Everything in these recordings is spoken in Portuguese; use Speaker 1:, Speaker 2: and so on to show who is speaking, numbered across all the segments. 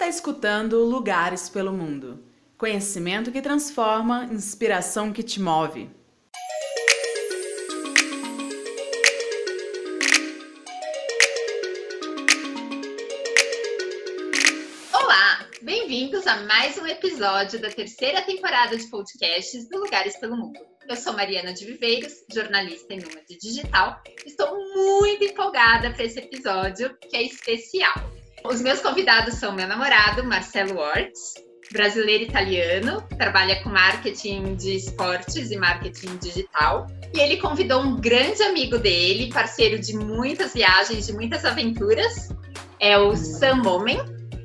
Speaker 1: está escutando Lugares pelo Mundo. Conhecimento que transforma, inspiração que te move.
Speaker 2: Olá, bem-vindos a mais um episódio da terceira temporada de podcasts do Lugares pelo Mundo. Eu sou Mariana de Viveiros, jornalista e nômade digital. Estou muito empolgada para esse episódio, que é especial. Os meus convidados são meu namorado, Marcelo Ortiz, brasileiro italiano, trabalha com marketing de esportes e marketing digital. E ele convidou um grande amigo dele, parceiro de muitas viagens, de muitas aventuras, é o Sam Momen.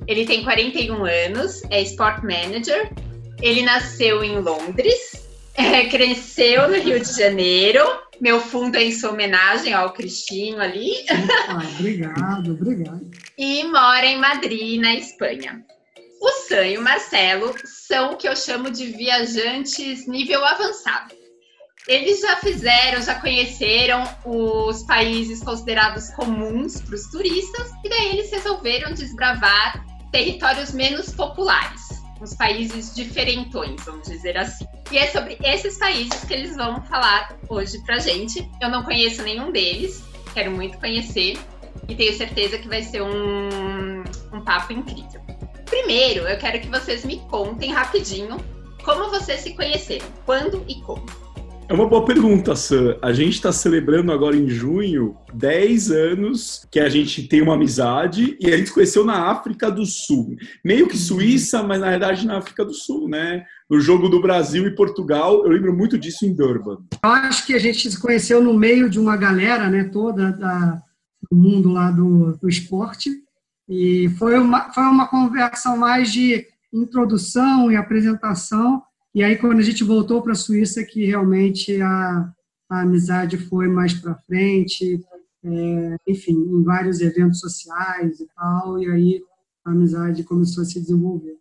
Speaker 2: Ele tem 41 anos, é Sport Manager. Ele nasceu em Londres, é, cresceu no Rio de Janeiro. Meu fundo é em sua homenagem ao Cristinho ali.
Speaker 3: Ah, obrigado, obrigado.
Speaker 2: e mora em Madrid, na Espanha. O Sam e o Marcelo são o que eu chamo de viajantes nível avançado. Eles já fizeram, já conheceram os países considerados comuns para os turistas, e daí eles resolveram desbravar territórios menos populares, uns países diferentões, vamos dizer assim. E é sobre esses países que eles vão falar hoje pra gente. Eu não conheço nenhum deles, quero muito conhecer, e tenho certeza que vai ser um, um papo incrível. Primeiro, eu quero que vocês me contem rapidinho como vocês se conheceram, quando e como.
Speaker 4: É uma boa pergunta, Sam. A gente está celebrando agora em junho 10 anos que a gente tem uma amizade e a gente se conheceu na África do Sul. Meio que Suíça, mas na verdade na África do Sul, né? No jogo do Brasil e Portugal, eu lembro muito disso em Durban.
Speaker 3: Eu acho que a gente se conheceu no meio de uma galera, né, toda da, do mundo lá do, do esporte. E foi uma, foi uma conversa mais de introdução e apresentação. E aí, quando a gente voltou para a Suíça, que realmente a, a amizade foi mais para frente, é, enfim, em vários eventos sociais e tal. E aí a amizade começou a se desenvolver.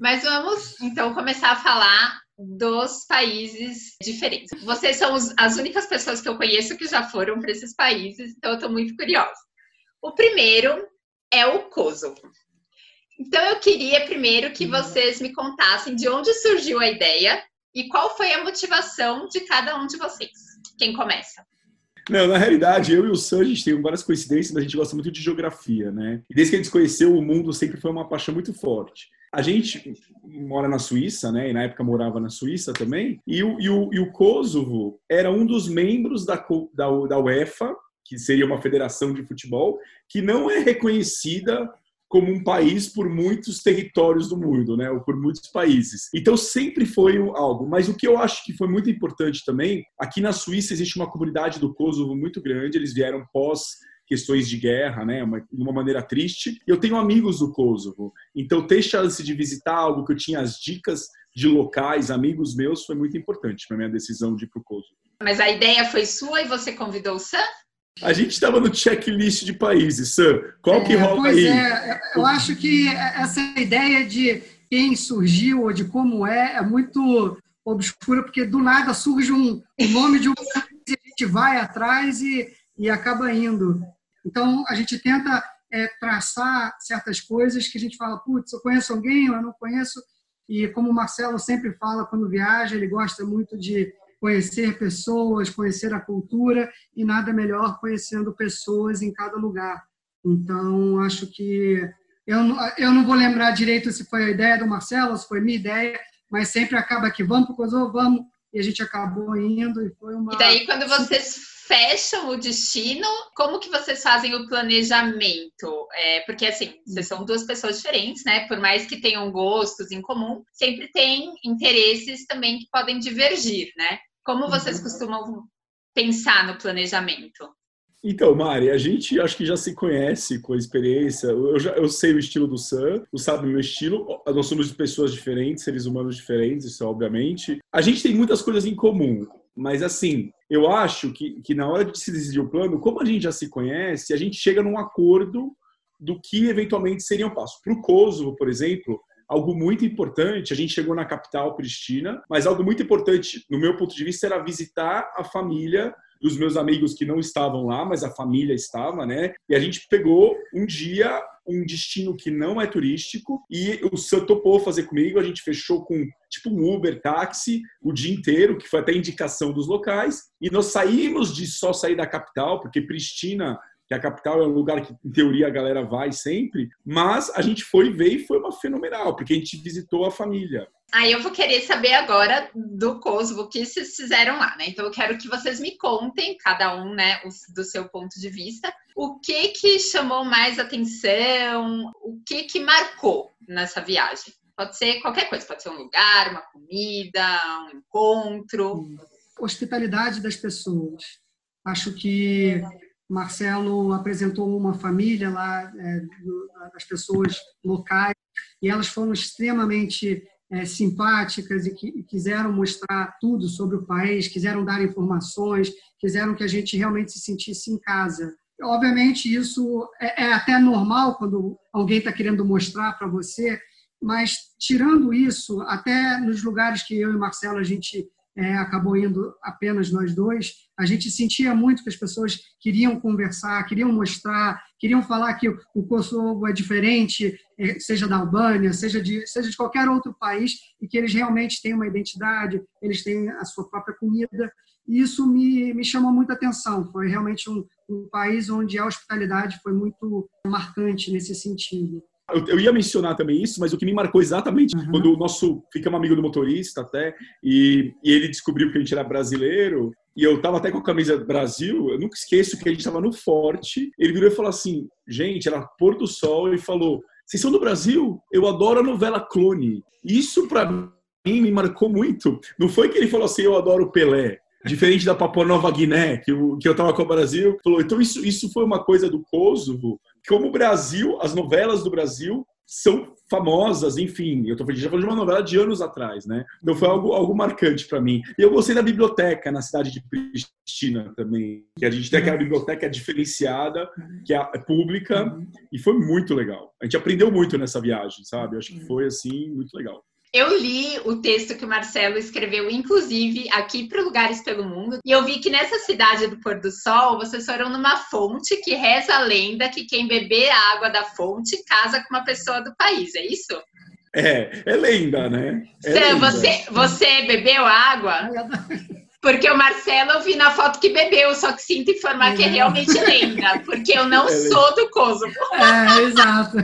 Speaker 2: Mas vamos então começar a falar dos países diferentes. Vocês são as únicas pessoas que eu conheço que já foram para esses países, então eu estou muito curiosa. O primeiro é o Kosovo. Então eu queria primeiro que vocês me contassem de onde surgiu a ideia e qual foi a motivação de cada um de vocês. Quem começa?
Speaker 4: Não, na realidade, eu e o Sam, a gente tem várias coincidências, mas a gente gosta muito de geografia, né? E desde que a gente conheceu, o mundo sempre foi uma paixão muito forte. A gente mora na Suíça, né? E na época morava na Suíça também. E o, e o, e o Kosovo era um dos membros da, da, da UEFA, que seria uma federação de futebol, que não é reconhecida como um país por muitos territórios do mundo, né, ou por muitos países. Então sempre foi algo. Mas o que eu acho que foi muito importante também, aqui na Suíça existe uma comunidade do Kosovo muito grande. Eles vieram pós questões de guerra, né, uma, de uma maneira triste. Eu tenho amigos do Kosovo, então ter chance de visitar algo que eu tinha as dicas de locais, amigos meus, foi muito importante para minha decisão de ir para o Kosovo.
Speaker 2: Mas a ideia foi sua e você convidou o Sam?
Speaker 4: A gente estava no checklist de países, Sam. Qual que
Speaker 3: É,
Speaker 4: rola
Speaker 3: pois
Speaker 4: aí?
Speaker 3: é, eu acho que essa ideia de quem surgiu ou de como é é muito obscura, porque do nada surge um, o nome de um país e a gente vai atrás e, e acaba indo. Então, a gente tenta é, traçar certas coisas que a gente fala, putz, eu conheço alguém eu não conheço. E como o Marcelo sempre fala quando viaja, ele gosta muito de conhecer pessoas, conhecer a cultura e nada melhor conhecendo pessoas em cada lugar. Então, acho que eu não, eu não vou lembrar direito se foi a ideia do Marcelo, se foi minha ideia, mas sempre acaba que vamos para o Kosovo, vamos, e a gente acabou indo e foi uma...
Speaker 2: E daí, quando vocês fecham o destino, como que vocês fazem o planejamento? É, porque, assim, vocês são duas pessoas diferentes, né? Por mais que tenham gostos em comum, sempre tem interesses também que podem divergir, né? Como vocês
Speaker 3: Uhum.
Speaker 2: costumam pensar no planejamento?
Speaker 4: Então, Mari, a gente acho que já se conhece com a experiência. Eu, já, eu sei o estilo do Sam, o sabe o meu estilo. Nós somos pessoas diferentes, seres humanos diferentes, isso obviamente. A gente tem muitas coisas em comum, mas assim, eu acho que, que na hora de se decidir o plano, como a gente já se conhece, a gente chega num acordo do que eventualmente seria um passo. Para o Kosovo, por exemplo, algo muito importante, a gente chegou na capital, Pristina, mas algo muito importante, no meu ponto de vista, era visitar a família dos meus amigos que não estavam lá, mas a família estava, né? E a gente pegou um dia um destino que não é turístico e o Sam topou fazer comigo. A gente fechou com tipo um Uber táxi o dia inteiro, que foi até indicação dos locais. E nós saímos de só sair da capital, porque Pristina que a capital é um lugar que, em teoria, a galera vai sempre, mas a gente foi ver e foi uma fenomenal, porque a gente visitou a família.
Speaker 2: Aí eu vou querer saber agora do Kosovo, o que vocês fizeram lá, né? Então eu quero que vocês me contem, cada um, né, do seu ponto de vista, o que que chamou mais atenção, o que que marcou nessa viagem. Pode ser qualquer coisa, pode ser um lugar, uma comida, um encontro.
Speaker 3: Hospitalidade das pessoas. Acho que Marcelo apresentou uma família lá é, das pessoas locais e elas foram extremamente é, simpáticas e, que, quiseram mostrar tudo sobre o país, quiseram dar informações, quiseram que a gente realmente se sentisse em casa. Obviamente isso é, é até normal quando alguém está querendo mostrar para você, mas tirando isso, até nos lugares que eu e Marcelo a gente é, acabou indo apenas nós dois, a gente sentia muito que as pessoas queriam conversar, queriam mostrar, queriam falar que o Kosovo é diferente, é, seja da Albânia, seja de, seja de qualquer outro país, e que eles realmente têm uma identidade, eles têm a sua própria comida. E isso me, me chamou muita atenção. Foi realmente um, um país onde a hospitalidade foi muito marcante nesse sentido.
Speaker 4: Eu, eu, ia mencionar também isso, mas o que me marcou exatamente uhum. quando o nosso ficamos amigo do motorista até e, e, ele descobriu que a gente era brasileiro e eu tava até com a camisa Brasil. Eu nunca esqueço que a gente tava no Forte. Ele virou e falou assim: gente, era pôr do sol e falou: vocês são do Brasil? Eu adoro a novela Clone. Isso para mim me marcou muito. Não foi que ele falou assim: eu adoro Pelé. Diferente da Papua Nova Guiné, que eu, que eu tava com o Brasil, falou, então isso, isso foi uma coisa do Kosovo, como o Brasil, as novelas do Brasil são famosas, enfim, eu tô já falando de uma novela de anos atrás, né? Então foi algo, algo marcante para mim. E eu gostei da biblioteca na cidade de Pristina também, que a gente tem aquela biblioteca diferenciada, que é pública, e foi muito legal. A gente aprendeu muito nessa viagem, sabe? Eu acho que foi assim muito legal.
Speaker 2: Eu li o texto que o Marcelo escreveu, inclusive, aqui para Lugares pelo Mundo, e eu vi que nessa cidade do Pôr do Sol, vocês foram numa fonte que reza a lenda que quem beber a água da fonte casa com uma pessoa do país, é isso?
Speaker 4: É, é lenda, né?
Speaker 2: É Sam, lenda. Você, você bebeu água? Porque o Marcelo eu vi na foto que bebeu, só que sinto informar que é realmente lenda, porque eu não é sou do Kosovo.
Speaker 3: É, exato.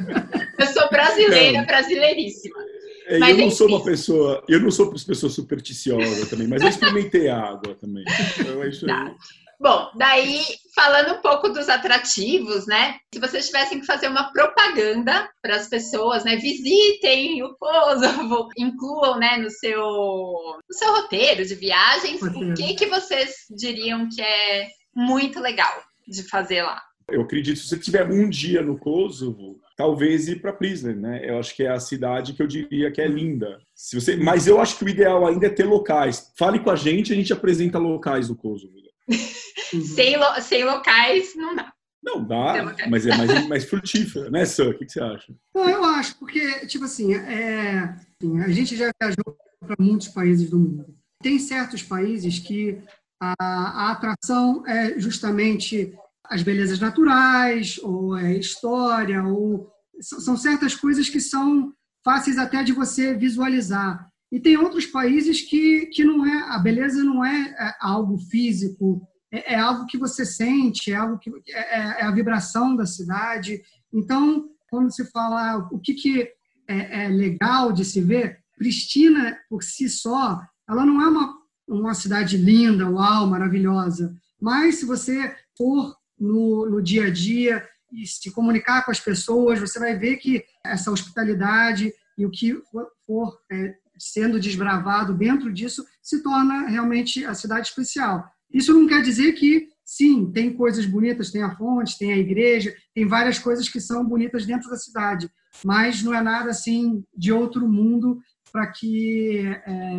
Speaker 2: Eu sou brasileira, não. brasileiríssima.
Speaker 4: É, eu não sou uma pessoa, eu não sou uma pessoa supersticiosa também, mas eu experimentei a água também. Então é isso aí. Tá.
Speaker 2: Bom, daí falando um pouco dos atrativos, né? Se vocês tivessem que fazer uma propaganda para as pessoas, né? Visitem o Kosovo, incluam, né, no seu, no seu roteiro de viagens, o que que vocês diriam que é muito legal de fazer lá?
Speaker 4: Eu acredito, se você tiver um dia no Kosovo, talvez ir para Prizren, né? Eu acho que é a cidade que eu diria que é linda. Se você, mas eu acho que o ideal ainda é ter locais. Fale com a gente, a gente apresenta locais do Kosovo.
Speaker 2: sem, lo, sem locais não dá.
Speaker 4: Não dá, mas é mais, mais frutífera, né, Sam? O que, você acha?
Speaker 3: Não, eu acho, porque, tipo assim, é, a gente já viajou para muitos países do mundo. Tem certos países que a, a atração é justamente as belezas naturais, ou é história, ou são certas coisas que são fáceis até de você visualizar. E tem outros países que, que não é, a beleza não é, é algo físico, é, é, algo que você sente, é algo que é, é, é, a vibração da cidade. Então, quando se fala o que, que é, é legal de se ver, Pristina por si só, ela não é uma, uma cidade linda, uau, maravilhosa. Mas se você for no, no dia a dia e se comunicar com as pessoas, você vai ver que essa hospitalidade e o que for, é, sendo desbravado dentro disso se torna realmente a cidade especial. Isso não quer dizer que, sim, tem coisas bonitas, tem a fonte, tem a igreja, tem várias coisas que são bonitas dentro da cidade, mas não é nada assim de outro mundo para que, é,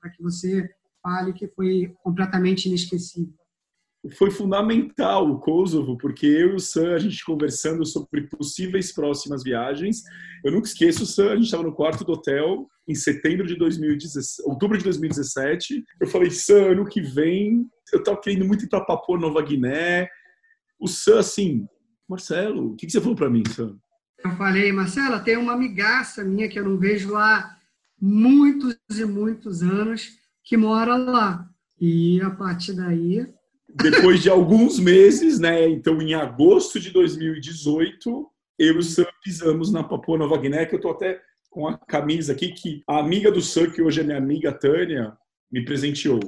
Speaker 3: para que você fale que foi completamente inesquecível
Speaker 4: foi fundamental o Kosovo, porque eu e o Sam, a gente conversando sobre possíveis próximas viagens. Eu nunca esqueço, Sam, a gente estava no quarto do hotel em setembro de 2017, outubro de 2017. Eu falei, Sam, ano que vem, eu estava querendo muito ir para Papua Nova Guiné. O Sam, assim, Marcelo, o que, que você falou para mim, Sam?
Speaker 3: Eu falei, Marcela, tem uma amigaça minha que eu não vejo há muitos e muitos anos que mora lá. E a partir daí.
Speaker 4: Depois de alguns meses, né? Então, em agosto de 2018, eu e o Sam pisamos na Papua Nova Guiné, que eu tô até com a camisa aqui que a amiga do Sam, que hoje é minha amiga Tânia, me presenteou.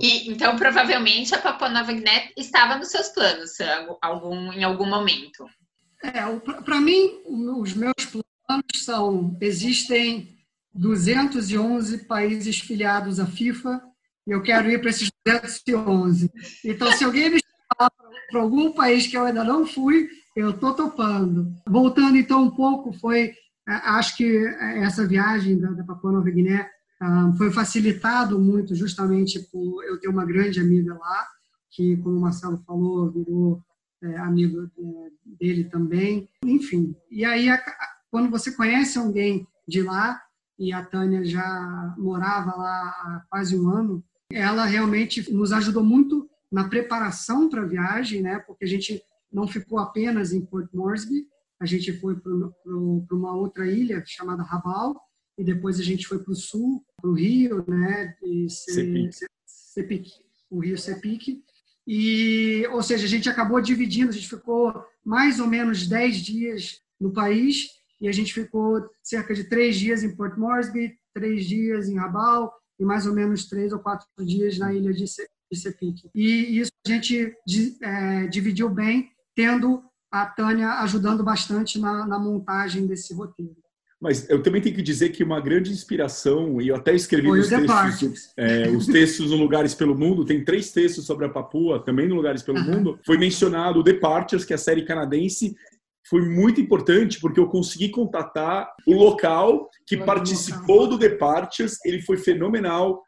Speaker 2: E, então, provavelmente, a Papua Nova Guiné estava nos seus planos algum, em algum momento.
Speaker 3: É, para mim, os meus planos são: existem 211 países filiados à FIFA e eu quero ir para esses 211. Então, se alguém me chamar para algum país que eu ainda não fui, eu estou topando. Voltando então um pouco, foi é, acho que essa viagem da, da Papua Nova Guiné ah, foi facilitado muito justamente por eu ter uma grande amiga lá, que, como o Marcelo falou, virou é, amigo é, dele também. Enfim, e aí quando você conhece alguém de lá, e a Tânia já morava lá há quase um ano, ela realmente nos ajudou muito na preparação para a viagem, né? Porque a gente não ficou apenas em Port Moresby, a gente foi para uma outra ilha chamada Rabaul, e depois a gente foi para o sul, para o Rio, né? E Sepic, o Rio Sepic. E, ou seja, a gente acabou dividindo, a gente ficou mais ou menos 10 dias no país e a gente ficou cerca de três dias em Port Moresby, três dias em Rabaul e mais ou menos três ou quatro dias na ilha de Sepik. E isso a gente é, dividiu bem, tendo a Tânia ajudando bastante na, na montagem desse roteiro.
Speaker 4: Mas eu também tenho que dizer que uma grande inspiração, e eu até escrevi nos textos, é, os textos no Lugares pelo Mundo, tem três textos sobre a Papua, também no Lugares pelo Mundo, foi mencionado o Departures, que é a série canadense, foi muito importante porque eu consegui contatar o local que participou do Departures, ele foi fenomenal,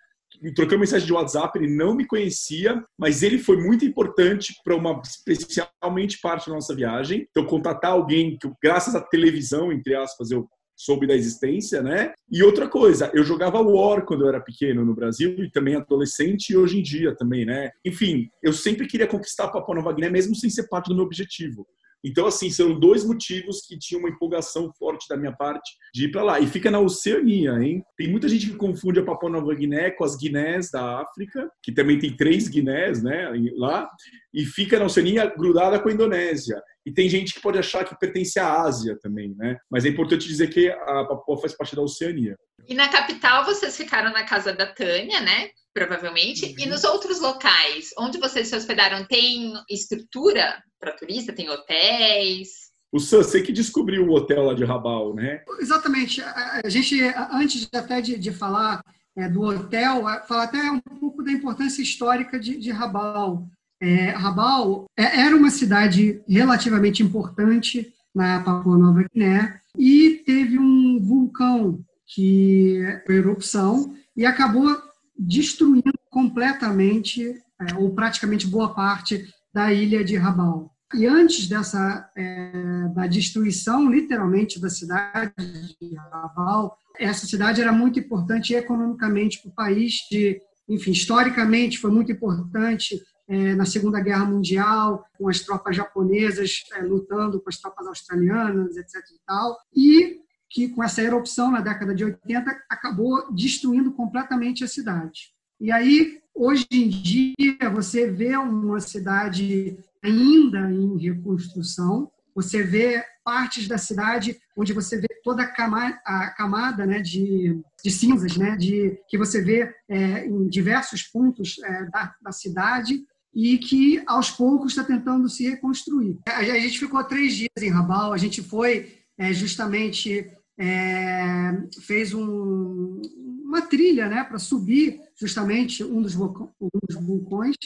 Speaker 4: trocamos mensagem de WhatsApp, ele não me conhecia, mas ele foi muito importante para uma especialmente parte da nossa viagem. Então, contatar alguém que, graças à televisão, entre aspas, eu soube da existência, né? E outra coisa, eu jogava War quando eu era pequeno no Brasil e também adolescente e hoje em dia também, né? Enfim, eu sempre queria conquistar Papua Nova Guiné mesmo sem ser parte do meu objetivo. Então, assim, são dois motivos que tinham uma empolgação forte da minha parte de ir para lá. E fica na Oceania, hein? Tem muita gente que confunde a Papua Nova Guiné com as Guinés da África, que também tem três Guinés, né, lá, e fica na Oceania grudada com a Indonésia. E tem gente que pode achar que pertence à Ásia também, né? Mas é importante dizer que a Papua faz parte da Oceania.
Speaker 2: E na capital vocês ficaram na casa da Tânia, né? Provavelmente. Uhum. E nos outros locais, onde vocês se hospedaram, tem estrutura para turista? Tem hotéis?
Speaker 4: O Sam, você que descobriu o hotel lá de Rabal, né?
Speaker 3: Exatamente. A gente, antes até de, de falar é, do hotel, falar até um pouco da importância histórica de, de Rabal. É, Rabal é, era uma cidade relativamente importante na Papua Nova Guiné e teve um vulcão que foi erupção e acabou destruindo completamente é, ou praticamente boa parte da ilha de Rabal. E antes dessa é, da destruição, literalmente, da cidade de Rabal, essa cidade era muito importante economicamente para o país, de, enfim, historicamente foi muito importante é, na Segunda Guerra Mundial, com as tropas japonesas é, lutando com as tropas australianas, etc. E, tal, e que com essa erupção na década de 80 acabou destruindo completamente a cidade. E aí, hoje em dia, você vê uma cidade ainda em reconstrução, você vê partes da cidade onde você vê toda a camada, a camada né, de, de cinzas, né, de, que você vê é, em diversos pontos é, da, da cidade, e que aos poucos está tentando se reconstruir. A gente ficou três dias em Rabal, a gente foi é, justamente é, fez um, uma trilha né, para subir justamente um dos, um dos vulcões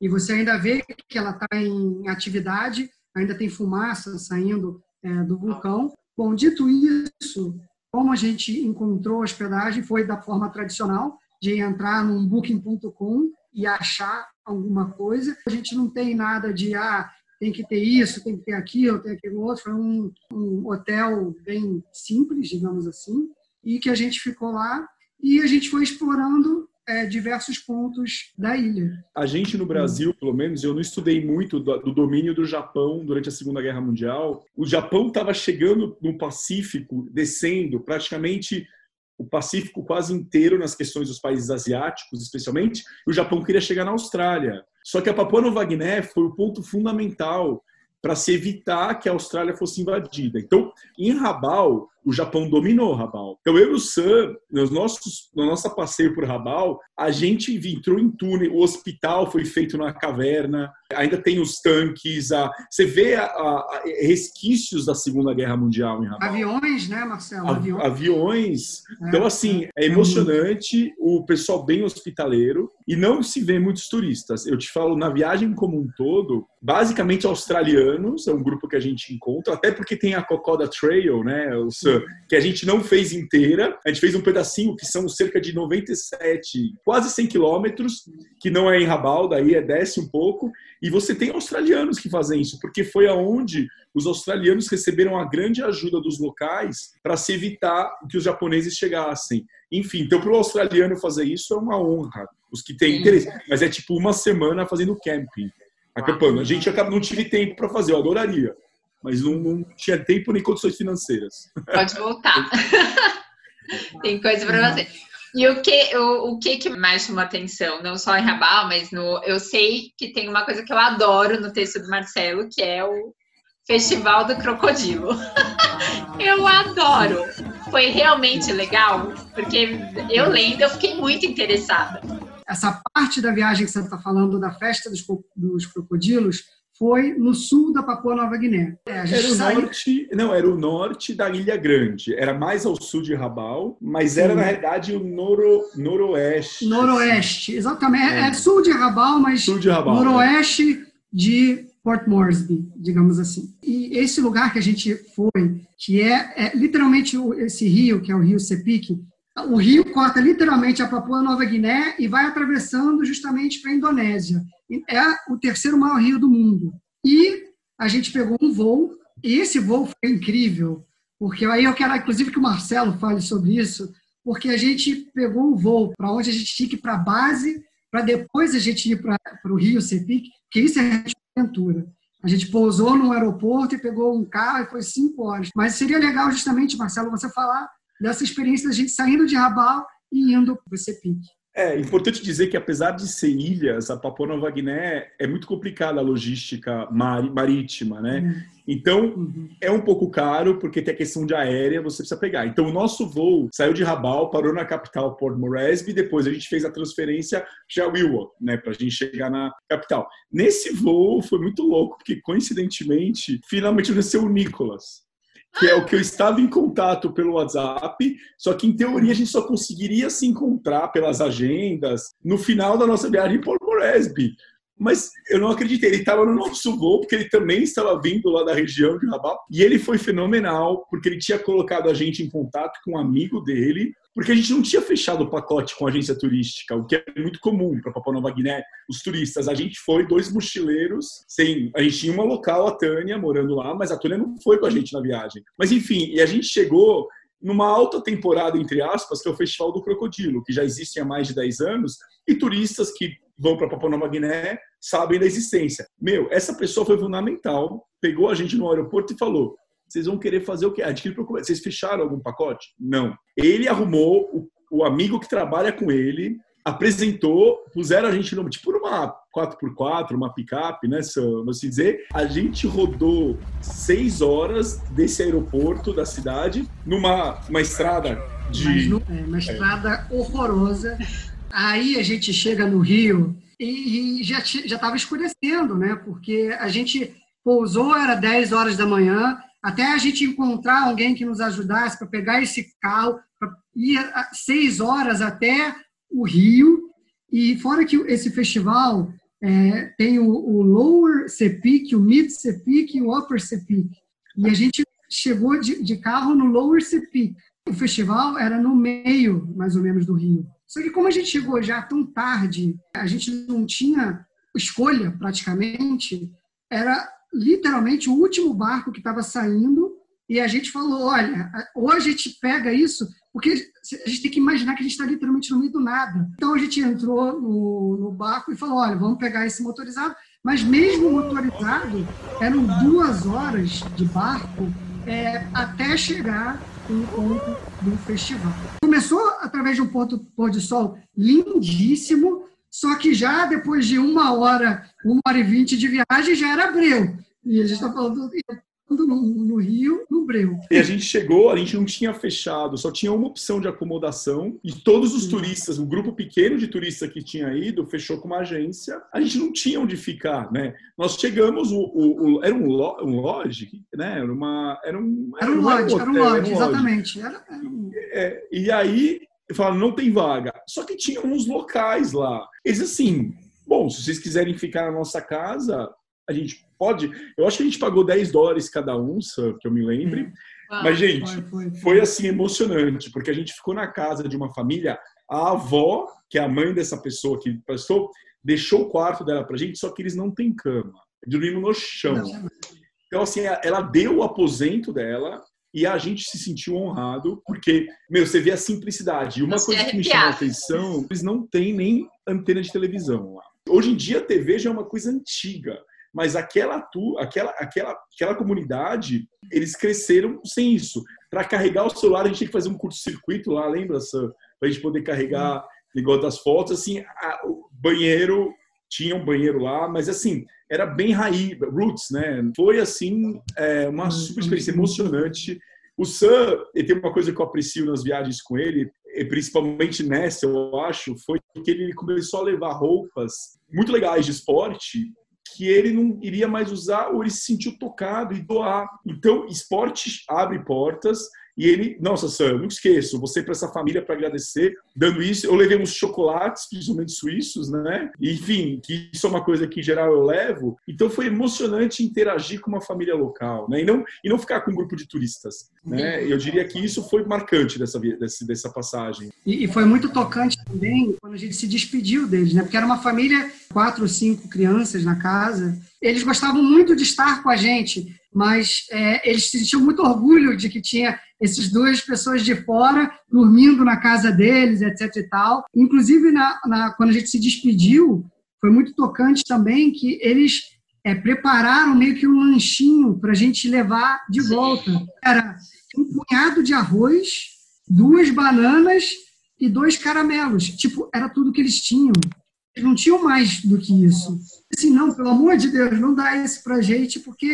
Speaker 3: e você ainda vê que ela está em atividade, ainda tem fumaça saindo é, do vulcão. Bom, dito isso, como a gente encontrou hospedagem foi da forma tradicional, de entrar num booking.com e achar alguma coisa. A gente não tem nada de, ah, tem que ter isso, tem que ter aquilo, tem aquilo outro. Foi um, um hotel bem simples, digamos assim, e que a gente ficou lá e a gente foi explorando é, diversos pontos da ilha.
Speaker 4: A gente no Brasil, pelo menos, eu não estudei muito do, do domínio do Japão durante a Segunda Guerra Mundial. O Japão estava chegando no Pacífico, descendo praticamente o Pacífico quase inteiro nas questões dos países asiáticos, especialmente, e o Japão queria chegar na Austrália. Só que a Papua Nova Guiné foi o ponto fundamental para se evitar que a Austrália fosse invadida. Então, em Rabaul, o Japão dominou Rabaul. Então, eu e o Sam, nos nossos, no nosso passeio por Rabaul, a gente entrou em túnel, o hospital foi feito na caverna, ainda tem os tanques, a, você vê a, a, resquícios da Segunda Guerra Mundial em Rabaul.
Speaker 3: Aviões, né, Marcelo?
Speaker 4: Aviões. Aviões. É, então, assim, é, é emocionante, o pessoal bem hospitaleiro, e não se vê muitos turistas. Eu te falo, na viagem como um todo, basicamente australianos, é um grupo que a gente encontra, até porque tem a Kokoda Trail, né, o Sam, que a gente não fez inteira. A gente fez um pedacinho que são cerca de 97, quase 100 quilômetros, que não é em Rabaul, daí é desce um pouco. E você tem australianos que fazem isso, porque foi aonde os australianos receberam a grande ajuda dos locais para se evitar que os japoneses chegassem. Enfim, então para o australiano fazer isso é uma honra, os que têm interesse. Mas é tipo uma semana fazendo camping, acampando. A gente acaba, não tive tempo para fazer, eu adoraria mas não, não tinha tempo nem condições financeiras.
Speaker 2: Pode voltar. Tem coisa para você. E o que, o, o que, que mais chama atenção? Não só em Rabal, mas no. Eu sei que tem uma coisa que eu adoro no texto do Marcelo, que é o Festival do Crocodilo. eu adoro. Foi realmente legal, porque eu lendo, eu fiquei muito interessada.
Speaker 3: Essa parte da viagem que você está falando, da festa dos, dos crocodilos, foi no sul da Papua Nova Guiné.
Speaker 4: É, era o saiu... norte, não, era o norte da Ilha Grande. Era mais ao sul de Rabaul, mas Sim. era na realidade o noro, noroeste.
Speaker 3: Noroeste, assim. exatamente. É. é. sul de Rabaul, mas
Speaker 4: sul de Rabaul,
Speaker 3: noroeste é. de Port Moresby, digamos assim. E esse lugar que a gente foi, que é, é literalmente esse rio, que é o rio Sepik, o rio corta literalmente a Papua Nova Guiné e vai atravessando justamente para a Indonésia. É o terceiro maior rio do mundo. E a gente pegou um voo, e esse voo foi incrível, porque aí eu quero, inclusive, que o Marcelo fale sobre isso, porque a gente pegou um voo para onde a gente tinha que ir para a base, para depois a gente ir para o Rio Cepic, que isso é aventura. A gente pousou no aeroporto e pegou um carro e foi cinco horas. Mas seria legal, justamente, Marcelo, você falar dessa experiência da gente saindo de Rabaul e indo para o Cepic.
Speaker 4: É importante dizer que, apesar de ser ilhas, a Papua Nova Guiné é muito complicada a logística marítima, né? Uhum. Então, uhum. é um pouco caro, porque tem a questão de aérea, você precisa pegar. Então, o nosso voo saiu de Rabaul, parou na capital, Port Moresby, depois a gente fez a transferência para Wilwa, né, para a gente chegar na capital. Nesse voo, foi muito louco, porque, coincidentemente, finalmente nasceu o Nicolas que é o que eu estava em contato pelo WhatsApp, só que em teoria a gente só conseguiria se encontrar pelas agendas no final da nossa viagem por Moresby. Mas eu não acreditei, ele estava no nosso voo, porque ele também estava vindo lá da região de Rabat, e ele foi fenomenal, porque ele tinha colocado a gente em contato com um amigo dele, porque a gente não tinha fechado o pacote com a agência turística, o que é muito comum para Papua Nova Guiné, os turistas. A gente foi dois mochileiros, sem, a gente tinha uma local, a Tânia, morando lá, mas a Tânia não foi com a gente na viagem. Mas enfim, e a gente chegou numa alta temporada, entre aspas, que é o Festival do Crocodilo, que já existe há mais de 10 anos, e turistas que vão para Papua Nova Guiné sabem da existência. Meu, essa pessoa foi fundamental, pegou a gente no aeroporto e falou: vocês vão querer fazer o quê? Adquirir por Vocês fecharam algum pacote? Não. Ele arrumou o, o amigo que trabalha com ele, apresentou, puseram a gente no, tipo numa 4x4, uma picape, né, se eu dizer. A gente rodou seis horas desse aeroporto da cidade numa uma estrada de.
Speaker 3: No, é, uma estrada é. horrorosa. Aí a gente chega no Rio e, e já estava escurecendo, né? Porque a gente pousou, era 10 horas da manhã, até a gente encontrar alguém que nos ajudasse para pegar esse carro, para ir seis horas até o Rio. E fora que esse festival é, tem o, o, Lower Sepik, o Mid Sepik e o Upper Sepik. E a gente chegou de, de carro no Lower Sepik. O festival era no meio, mais ou menos, do Rio. Só que como a gente chegou já tão tarde, a gente não tinha escolha praticamente, era literalmente o último barco que estava saindo e a gente falou, olha, ou a gente pega isso, porque a gente tem que imaginar que a gente está literalmente no meio do nada. Então a gente entrou no, no barco e falou: olha, vamos pegar esse motorizado. Mas mesmo motorizado, eram duas horas de barco é, até chegar no ponto do festival. Começou através de um ponto pôr de sol lindíssimo, só que já depois de uma hora, uma hora e vinte de viagem, já era Abreu. E a gente está falando no, no, Rio, no Breu.
Speaker 4: E a gente chegou, a gente não tinha fechado, só tinha uma opção de acomodação e todos os turistas, o grupo pequeno de turistas que tinha ido, fechou com uma agência. A gente não tinha onde ficar, né? Nós chegamos, o, o, o era um, lo, um lodge, né? Era, uma, era um,
Speaker 3: era um lodge, era um lodge, exatamente. Era,
Speaker 4: era um... é, e aí, falaram, não tem vaga. Só que tinha uns locais lá. Eles assim, bom, se vocês quiserem ficar na nossa casa, a gente pode. Eu acho que a gente pagou 10 dólares cada um, que eu me lembre. Hum. Mas, gente, foi, foi, foi. foi, assim emocionante, porque a gente ficou na casa de uma família. A avó, que é a mãe dessa pessoa que prestou, deixou o quarto dela pra gente, só que eles não têm cama. Dormimos no chão. Então, assim, ela deu o aposento dela e a gente se sentiu honrado, porque, meu, você vê a simplicidade. E uma coisa que me chamou a atenção, eles não têm nem antena de televisão lá. Hoje em dia, a TV já é uma coisa antiga mas aquela, tu, aquela, aquela, aquela comunidade, eles cresceram sem isso. Para carregar o celular, a gente tinha que fazer um curto-circuito lá, lembra, Sam? Para a gente poder carregar, igual das fotos, assim, a, o banheiro, tinha um banheiro lá, mas assim, era bem raiz, roots, né? Foi, assim, é, uma super experiência emocionante. O Sam, ele tem uma coisa que eu aprecio nas viagens com ele, principalmente nessa, eu acho, foi que ele começou a levar roupas muito legais de esporte que ele não iria mais usar ou ele se sentiu tocado e doar. Então, esporte abre portas e ele, nossa, Sam, eu não esqueço, você para essa família para agradecer, dando isso, eu levei uns chocolates, principalmente suíços, né? Enfim, que isso é uma coisa que em geral eu levo. Então foi emocionante interagir com uma família local, né? E não e não ficar com um grupo de turistas, né? Eu diria que isso foi marcante dessa dessa, dessa passagem.
Speaker 3: E, e foi muito tocante também quando a gente se despediu deles, né? Porque era uma família, quatro ou cinco crianças na casa. Eles gostavam muito de estar com a gente mas é, eles sentiam muito orgulho de que tinha essas duas pessoas de fora dormindo na casa deles, etc e tal. Inclusive, na, na, quando a gente se despediu, foi muito tocante também que eles é, prepararam meio que um lanchinho para a gente levar de volta. Era um punhado de arroz, duas bananas e dois caramelos. Tipo, era tudo que eles tinham. Eles não tinham mais do que isso. Assim, não, pelo amor de Deus, não dá isso para gente, porque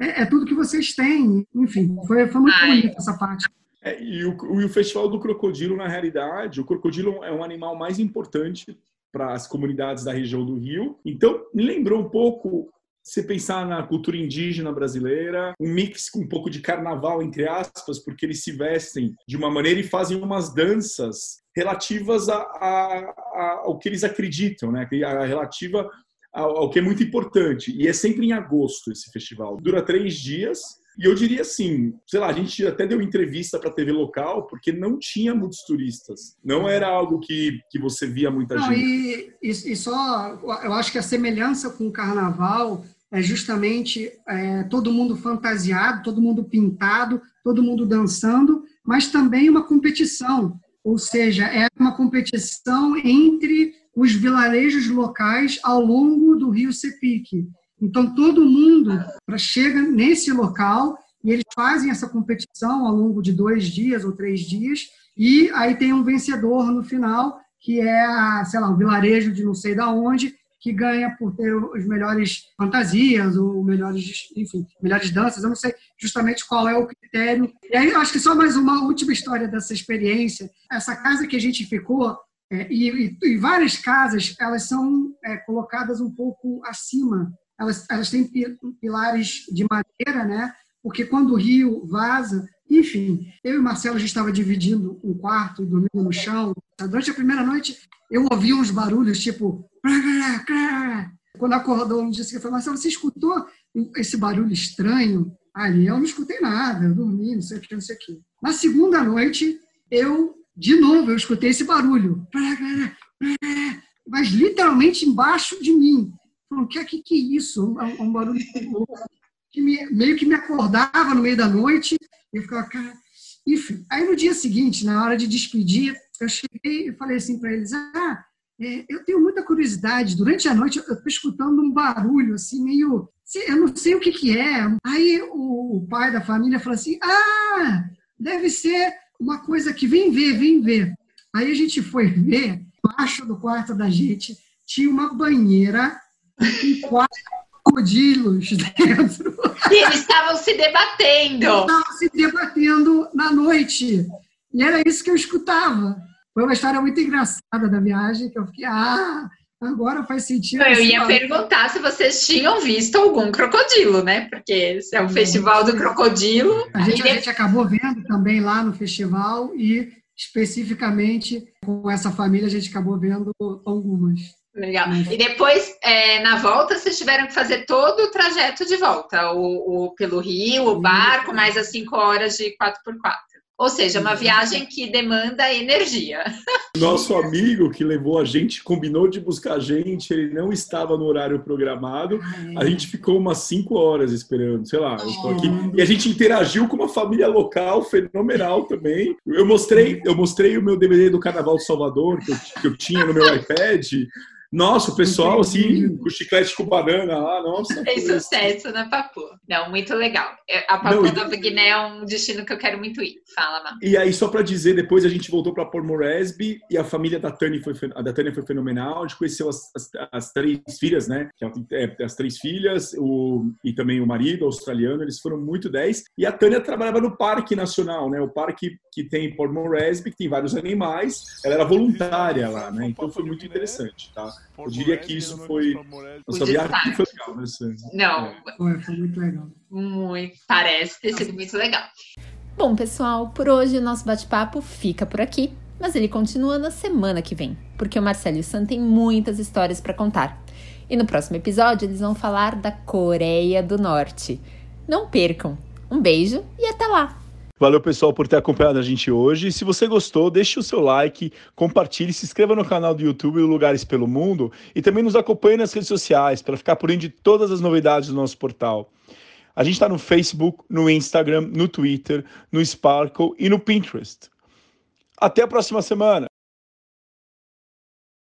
Speaker 3: é, é, tudo que vocês têm. Enfim, foi, foi muito bonita essa parte.
Speaker 4: É, e, o, o Festival do Crocodilo, na realidade, o crocodilo é um animal mais importante para as comunidades da região do Rio. Então, me lembrou um pouco você pensar na cultura indígena brasileira, um mix com um pouco de carnaval, entre aspas, porque eles se vestem de uma maneira e fazem umas danças relativas a, a, a, ao que eles acreditam, né? Relativa ao, que é muito importante. E é sempre em agosto esse festival. Dura três dias. E eu diria assim, sei lá, a gente até deu entrevista para a TV local porque não tinha muitos turistas. Não era algo que, que você via muita não, gente.
Speaker 3: E, e, e, só, eu acho que a semelhança com o carnaval é justamente é, todo mundo fantasiado, todo mundo pintado, todo mundo dançando, mas também uma competição. Ou seja, é uma competição entre os vilarejos locais ao longo do rio Sepique. Então, todo mundo chega nesse local e eles fazem essa competição ao longo de dois dias ou três dias, e aí tem um vencedor no final, que é, sei lá, o vilarejo de não sei da onde, que ganha por ter os melhores fantasias ou melhores, enfim, melhores danças. Eu não sei justamente qual é o critério. E aí, acho que só mais uma última história dessa experiência. Essa casa que a gente ficou, é, e, e, várias casas, elas são é, colocadas um pouco acima. Elas, elas têm pilares de madeira, né? Porque quando o rio vaza, enfim, eu e o Marcelo gente estava dividindo um quarto dormindo no chão. Durante a primeira noite, eu ouvi uns barulhos tipo. Quando acordou no dia seguinte, eu Marcelo, você escutou esse barulho estranho? Ali eu não escutei nada, eu dormi, não sei o que, não sei o que. Na segunda noite, eu de novo, eu escutei esse barulho. Mas literalmente embaixo de mim. O que, que, que é isso? Um, um barulho que me, meio que me acordava no meio da noite. E eu ficava, cara. Enfim, aí no dia seguinte, na hora de despedir, eu cheguei e falei assim para eles: ah, é, eu tenho muita curiosidade. Durante a noite eu estou escutando um barulho assim, meio. Eu não sei o que, que é. Aí o, o pai da família falou assim: ah, deve ser uma coisa que vem ver, vem ver. Aí a gente foi ver, embaixo do quarto da gente tinha uma banheira crocodilos dentro.
Speaker 2: E eles estavam se debatendo.
Speaker 3: Eles estavam se debatendo na noite. E era isso que eu escutava. Foi uma história muito engraçada da viagem, que eu fiquei, ah, agora faz sentido.
Speaker 2: Eu ia perguntar se vocês tinham visto algum crocodilo, né? Porque é o festival do crocodilo.
Speaker 3: A gente, a gente acabou vendo também lá no festival e especificamente com essa família a gente acabou vendo algumas.
Speaker 2: Legal. E depois, é, na volta, vocês tiveram que fazer todo o trajeto de volta, o, o pelo rio, o barco, mais as cinco horas de 4x4. Ou seja, uma viagem que demanda energia.
Speaker 4: Nosso amigo que levou a gente, combinou de buscar a gente, ele não estava no horário programado. A gente ficou umas cinco horas esperando, sei lá, eu tô aqui. E a gente interagiu com uma família local fenomenal também. Eu mostrei, eu mostrei o meu DVD do Carnaval de Salvador, que eu, que eu tinha no meu iPad. Nossa, o pessoal, assim, com chiclete com banana lá, nossa.
Speaker 2: Tem sucesso na Papu. Não, muito legal. É, a Papu Não, Nova Guiné é um destino que eu quero muito ir. Fala, Má.
Speaker 4: E aí, só para dizer, depois a gente voltou para Port Moresby e a família da Tânia foi, a da Tânia foi fenomenal. A gente conheceu as, as, as três filhas, né? É, é, as três filhas o, e também o marido australiano. Eles foram muito 10. E a Tânia trabalhava no Parque Nacional, né? O parque que tem em Port Moresby, que tem vários animais. Ela era voluntária lá, né? Então foi muito interessante, tá? Eu diria que isso foi. Nossa viagem foi legal, né?
Speaker 2: Não.
Speaker 3: Foi, foi muito legal.
Speaker 2: Muito, parece ter sido muito legal.
Speaker 5: Bom, pessoal, por hoje o nosso bate-papo fica por aqui, mas ele continua na semana que vem, porque o Marcelo e o Sam têm muitas histórias para contar. E no próximo episódio eles vão falar da Coreia do Norte. Não percam! Um beijo e até lá!
Speaker 4: Valeu, pessoal, por ter acompanhado a gente hoje. Se você gostou, deixe o seu like, compartilhe, se inscreva no canal do YouTube Lugares pelo Mundo e também nos acompanhe nas redes sociais para ficar por dentro de todas as novidades do nosso portal. A gente está no Facebook, no Instagram, no Twitter, no Sparkle e no Pinterest. Até a próxima semana!